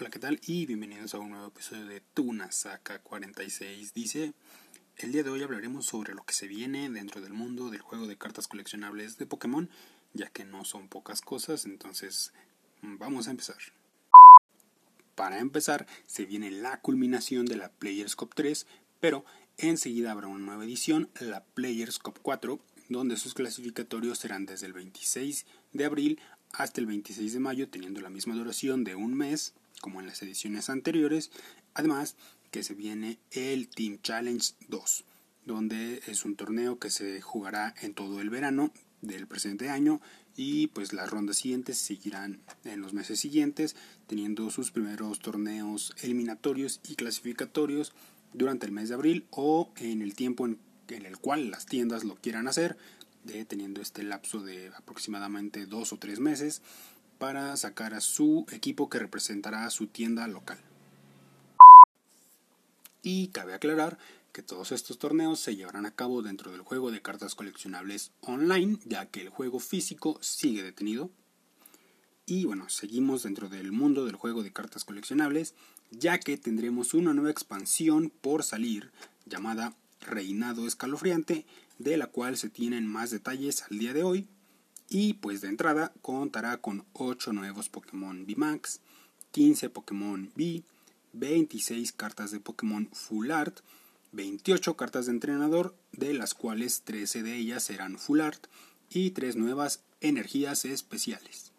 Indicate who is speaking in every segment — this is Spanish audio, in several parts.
Speaker 1: Hola, ¿qué tal? Y bienvenidos a un nuevo episodio de Tuna Saca 46. Dice, el día de hoy hablaremos sobre lo que se viene dentro del mundo del juego de cartas coleccionables de Pokémon, ya que no son pocas cosas, entonces vamos a empezar. Para empezar, se viene la culminación de la Players Cup 3, pero enseguida habrá una nueva edición, la Players Cup 4, donde sus clasificatorios serán desde el 26 de abril hasta el 26 de mayo, teniendo la misma duración de un mes como en las ediciones anteriores. Además, que se viene el Team Challenge 2, donde es un torneo que se jugará en todo el verano del presente año y pues las rondas siguientes seguirán en los meses siguientes, teniendo sus primeros torneos eliminatorios y clasificatorios durante el mes de abril o en el tiempo en, el cual las tiendas lo quieran hacer, de, teniendo este lapso de aproximadamente dos o tres meses para sacar a su equipo que representará a su tienda local. Y cabe aclarar que todos estos torneos se llevarán a cabo dentro del juego de cartas coleccionables online, ya que el juego físico sigue detenido. Y bueno, seguimos dentro del mundo del juego de cartas coleccionables, ya que tendremos una nueva expansión por salir llamada Reinado Escalofriante, de la cual se tienen más detalles al día de hoy, y pues de entrada contará con 8 nuevos Pokémon VMAX, 15 Pokémon V, 26 cartas de Pokémon Full Art, 28 cartas de entrenador, de las cuales 13 de ellas serán Full Art, y 3 nuevas energías especiales.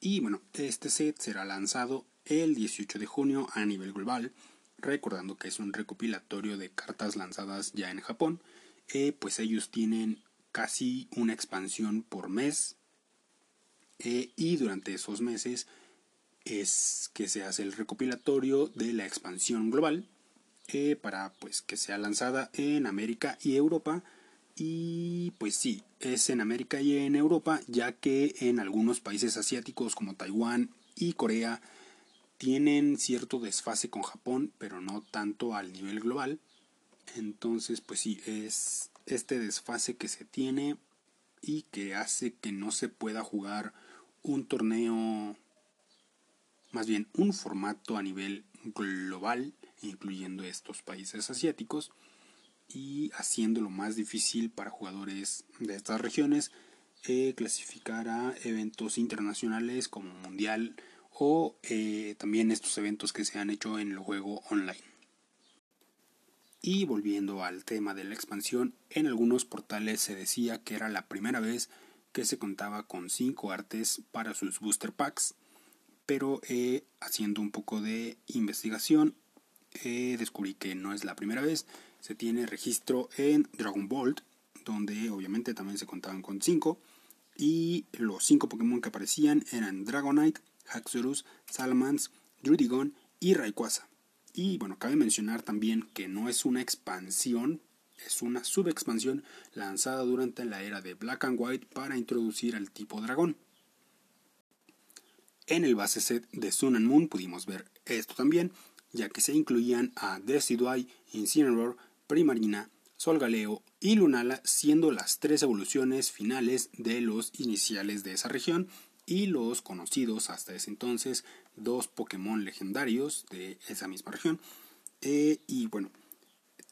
Speaker 1: Y bueno, este set será lanzado el 18 de junio a nivel global, recordando que es un recopilatorio de cartas lanzadas ya en Japón, pues ellos tienen casi una expansión por mes eh, y durante esos meses es que se hace el recopilatorio de la expansión global eh, para pues que sea lanzada en América y Europa. Y pues sí es en América y en Europa ya que en algunos países asiáticos como Taiwán y Corea tienen cierto desfase con Japón pero no tanto al nivel global entonces pues sí es este desfase que se tiene y que hace que no se pueda jugar un torneo, más bien un formato a nivel global, incluyendo estos países asiáticos, y haciéndolo más difícil para jugadores de estas regiones eh, clasificar a eventos internacionales como mundial o eh, también estos eventos que se han hecho en el juego online. Y volviendo al tema de la expansión, en algunos portales se decía que era la primera vez que se contaba con 5 artes para sus booster packs, pero eh, haciendo un poco de investigación eh, descubrí que no es la primera vez. Se tiene registro en Dragon Ball, donde obviamente también se contaban con 5, y los 5 Pokémon que aparecían eran Dragonite, Haxorus, Salamence, Drudigon y Rayquaza. Y bueno, cabe mencionar también que no es una expansión, es una subexpansión lanzada durante la era de Black and White para introducir al tipo dragón. En el base set de Sun and Moon pudimos ver esto también, ya que se incluían a Decidueye, Incineroar, Primarina, Solgaleo y Lunala, siendo las tres evoluciones finales de los iniciales de esa región y los conocidos hasta ese entonces dos Pokémon legendarios de esa misma región. Eh, y bueno,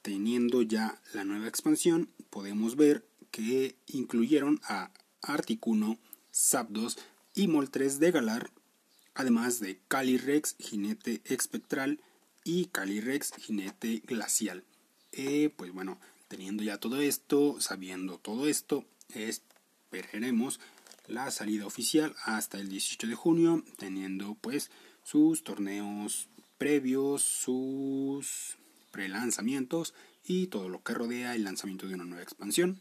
Speaker 1: teniendo ya la nueva expansión, podemos ver que incluyeron a Articuno, Zapdos y Moltres de Galar, además de Calyrex, jinete espectral, y Calyrex, jinete glacial. Eh, pues bueno, teniendo ya todo esto, sabiendo todo esto, esperaremos la salida oficial hasta el 18 de junio, teniendo pues sus torneos previos, sus prelanzamientos y todo lo que rodea el lanzamiento de una nueva expansión.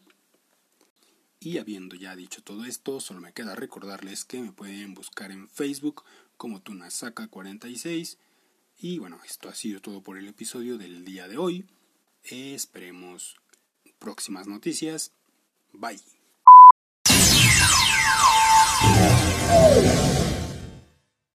Speaker 1: Y habiendo ya dicho todo esto, solo me queda recordarles que me pueden buscar en Facebook como Tunasaka46. Y bueno, esto ha sido todo por el episodio del día de hoy. Esperemos próximas noticias. Bye.